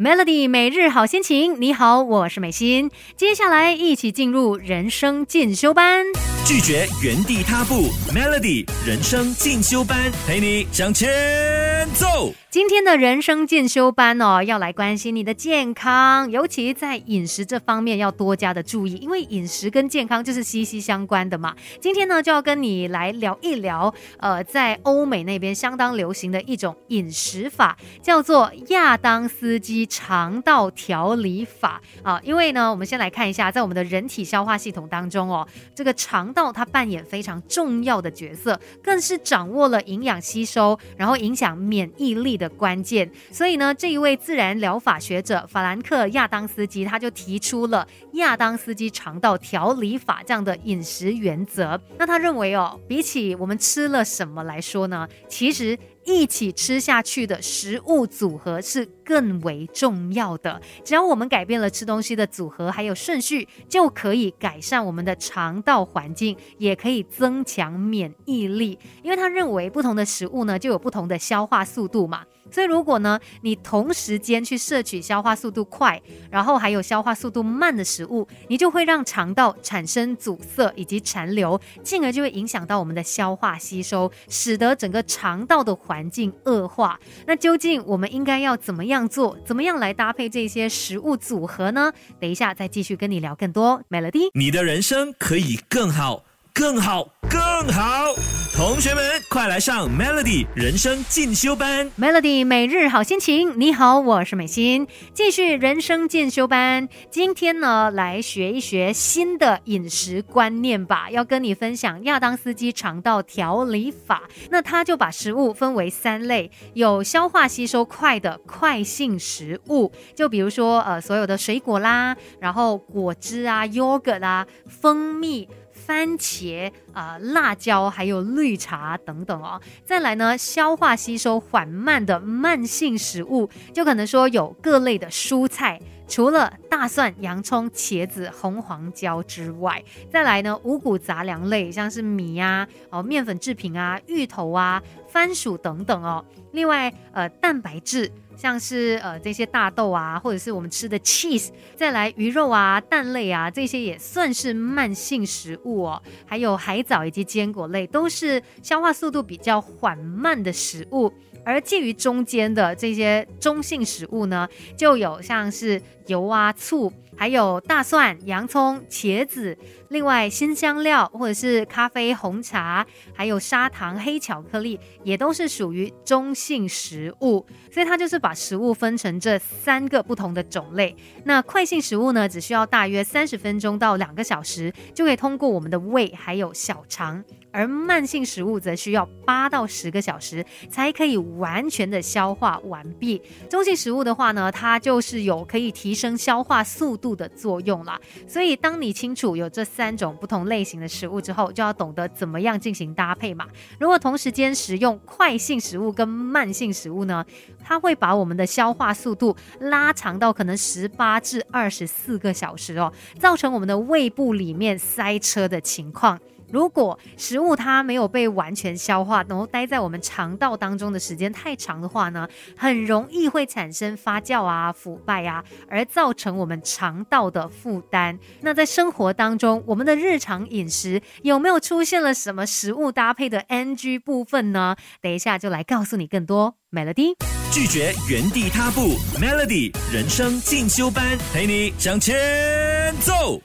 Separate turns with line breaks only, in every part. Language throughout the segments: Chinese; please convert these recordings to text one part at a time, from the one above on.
Melody 每日好心情，你好，我是美心。接下来一起进入人生进修班，
拒绝原地踏步。Melody 人生进修班，陪你向前走。
今天的人生进修班哦，要来关心你的健康，尤其在饮食这方面要多加的注意，因为饮食跟健康就是息息相关的嘛。今天呢，就要跟你来聊一聊，呃，在欧美那边相当流行的一种饮食法，叫做亚当斯基肠道调理法啊。因为呢，我们先来看一下，在我们的人体消化系统当中哦，这个肠道它扮演非常重要的角色，更是掌握了营养吸收，然后影响免疫力。的关键，所以呢，这一位自然疗法学者法兰克亚当斯基他就提出了亚当斯基肠道调理法这样的饮食原则。那他认为哦，比起我们吃了什么来说呢，其实。一起吃下去的食物组合是更为重要的。只要我们改变了吃东西的组合还有顺序，就可以改善我们的肠道环境，也可以增强免疫力。因为他认为不同的食物呢，就有不同的消化速度嘛。所以如果呢，你同时间去摄取消化速度快，然后还有消化速度慢的食物，你就会让肠道产生阻塞以及残留，进而就会影响到我们的消化吸收，使得整个肠道的环。境恶化，那究竟我们应该要怎么样做？怎么样来搭配这些食物组合呢？等一下再继续跟你聊更多。Melody，
你的人生可以更好，更好。更好，同学们快来上 Melody 人生进修班。
Melody 每日好心情，你好，我是美心，继续人生进修班。今天呢，来学一学新的饮食观念吧。要跟你分享亚当斯基肠道调理法。那他就把食物分为三类，有消化吸收快的快性食物，就比如说呃所有的水果啦，然后果汁啊、yogurt 啊、蜂蜜。番茄啊，辣椒，还有绿茶等等哦。再来呢，消化吸收缓慢的慢性食物，就可能说有各类的蔬菜，除了大蒜、洋葱、茄子、红黄椒之外，再来呢，五谷杂粮类，像是米呀、哦面粉制品啊、芋头啊、番薯等等哦。另外，呃，蛋白质。像是呃这些大豆啊，或者是我们吃的 cheese，再来鱼肉啊、蛋类啊，这些也算是慢性食物哦。还有海藻以及坚果类，都是消化速度比较缓慢的食物。而介于中间的这些中性食物呢，就有像是油啊、醋。还有大蒜、洋葱、茄子，另外新香料或者是咖啡、红茶，还有砂糖、黑巧克力，也都是属于中性食物。所以它就是把食物分成这三个不同的种类。那快性食物呢，只需要大约三十分钟到两个小时，就可以通过我们的胃还有小肠。而慢性食物则需要八到十个小时才可以完全的消化完毕。中性食物的话呢，它就是有可以提升消化速度的作用啦。所以，当你清楚有这三种不同类型的食物之后，就要懂得怎么样进行搭配嘛。如果同时间食用快性食物跟慢性食物呢，它会把我们的消化速度拉长到可能十八至二十四个小时哦，造成我们的胃部里面塞车的情况。如果食物它没有被完全消化，然后待在我们肠道当中的时间太长的话呢，很容易会产生发酵啊、腐败啊，而造成我们肠道的负担。那在生活当中，我们的日常饮食有没有出现了什么食物搭配的 NG 部分呢？等一下就来告诉你更多。Melody
拒绝原地踏步，Melody 人生进修班陪你向前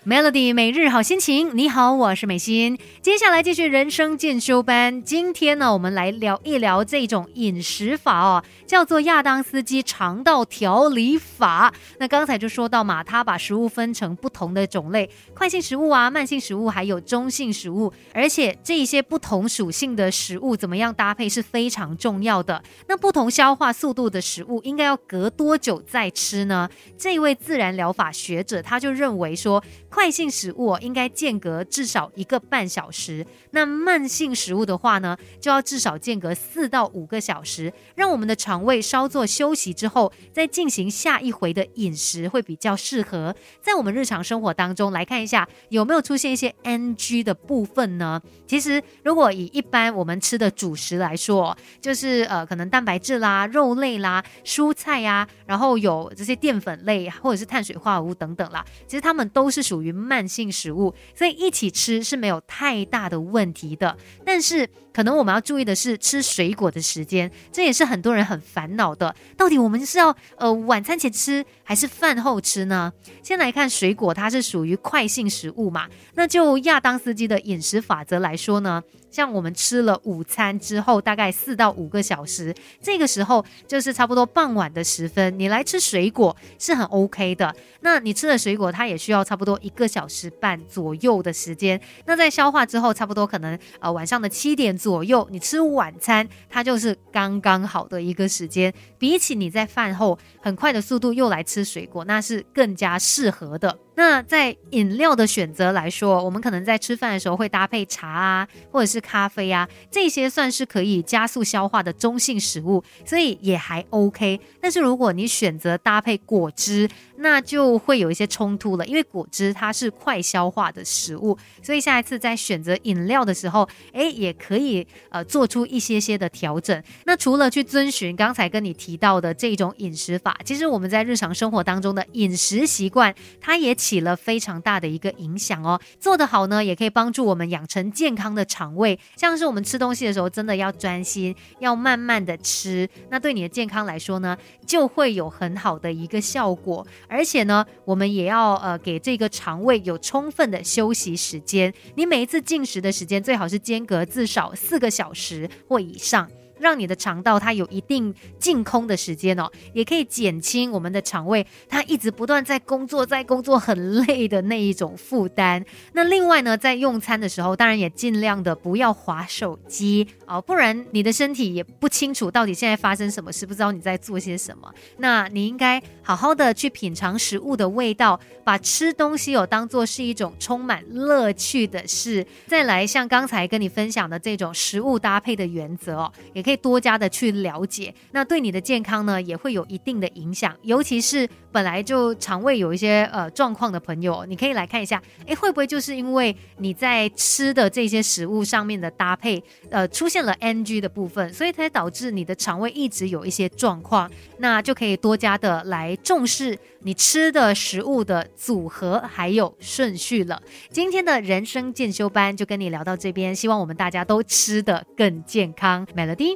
Melody 每日好心情，你好，我是美心。接下来继续人生进修班。今天呢，我们来聊一聊这种饮食法哦，叫做亚当斯基肠道调理法。那刚才就说到嘛，他把食物分成不同的种类，快性食物啊、慢性食物，还有中性食物。而且这一些不同属性的食物怎么样搭配是非常重要的。那不同消化速度的食物应该要隔多久再吃呢？这位自然疗法学者他就认为说，快性食物应该间隔至少一个半小时，那慢性食物的话呢，就要至少间隔四到五个小时，让我们的肠胃稍作休息之后，再进行下一回的饮食会比较适合。在我们日常生活当中来看一下，有没有出现一些 NG 的部分呢？其实，如果以一般我们吃的主食来说，就是呃，可能蛋白质啦、肉类啦、蔬菜呀，然后有这些淀粉类或者是碳水化合物等等啦，其实它们都是属于慢性食物，所以一起吃是没有太大的问题的。但是，可能我们要注意的是吃水果的时间，这也是很多人很烦恼的。到底我们是要呃晚餐前吃还是饭后吃呢？先来看水果，它是属于快性食物嘛？那就亚当斯基的饮食法则来说呢？像我们吃了午餐之后，大概四到五个小时，这个时候就是差不多傍晚的时分，你来吃水果是很 OK 的。那你吃的水果，它也需要差不多一个小时半左右的时间。那在消化之后，差不多可能呃晚上的七点左右，你吃晚餐，它就是刚刚好的一个时间。比起你在饭后很快的速度又来吃水果，那是更加适合的。那在饮料的选择来说，我们可能在吃饭的时候会搭配茶啊，或者是咖啡啊，这些算是可以加速消化的中性食物，所以也还 OK。但是如果你选择搭配果汁，那就会有一些冲突了，因为果汁它是快消化的食物，所以下一次在选择饮料的时候，诶，也可以呃做出一些些的调整。那除了去遵循刚才跟你提到的这种饮食法，其实我们在日常生活当中的饮食习惯，它也。起了非常大的一个影响哦，做得好呢，也可以帮助我们养成健康的肠胃。像是我们吃东西的时候，真的要专心，要慢慢的吃，那对你的健康来说呢，就会有很好的一个效果。而且呢，我们也要呃给这个肠胃有充分的休息时间。你每一次进食的时间最好是间隔至少四个小时或以上。让你的肠道它有一定净空的时间哦，也可以减轻我们的肠胃它一直不断在工作，在工作很累的那一种负担。那另外呢，在用餐的时候，当然也尽量的不要划手机哦，不然你的身体也不清楚到底现在发生什么事，不知道你在做些什么。那你应该好好的去品尝食物的味道，把吃东西有当做是一种充满乐趣的事。再来像刚才跟你分享的这种食物搭配的原则哦，也可以。多加的去了解，那对你的健康呢也会有一定的影响。尤其是本来就肠胃有一些呃状况的朋友，你可以来看一下，哎，会不会就是因为你在吃的这些食物上面的搭配，呃，出现了 NG 的部分，所以才导致你的肠胃一直有一些状况？那就可以多加的来重视你吃的食物的组合还有顺序了。今天的人生进修班就跟你聊到这边，希望我们大家都吃的更健康，Melody。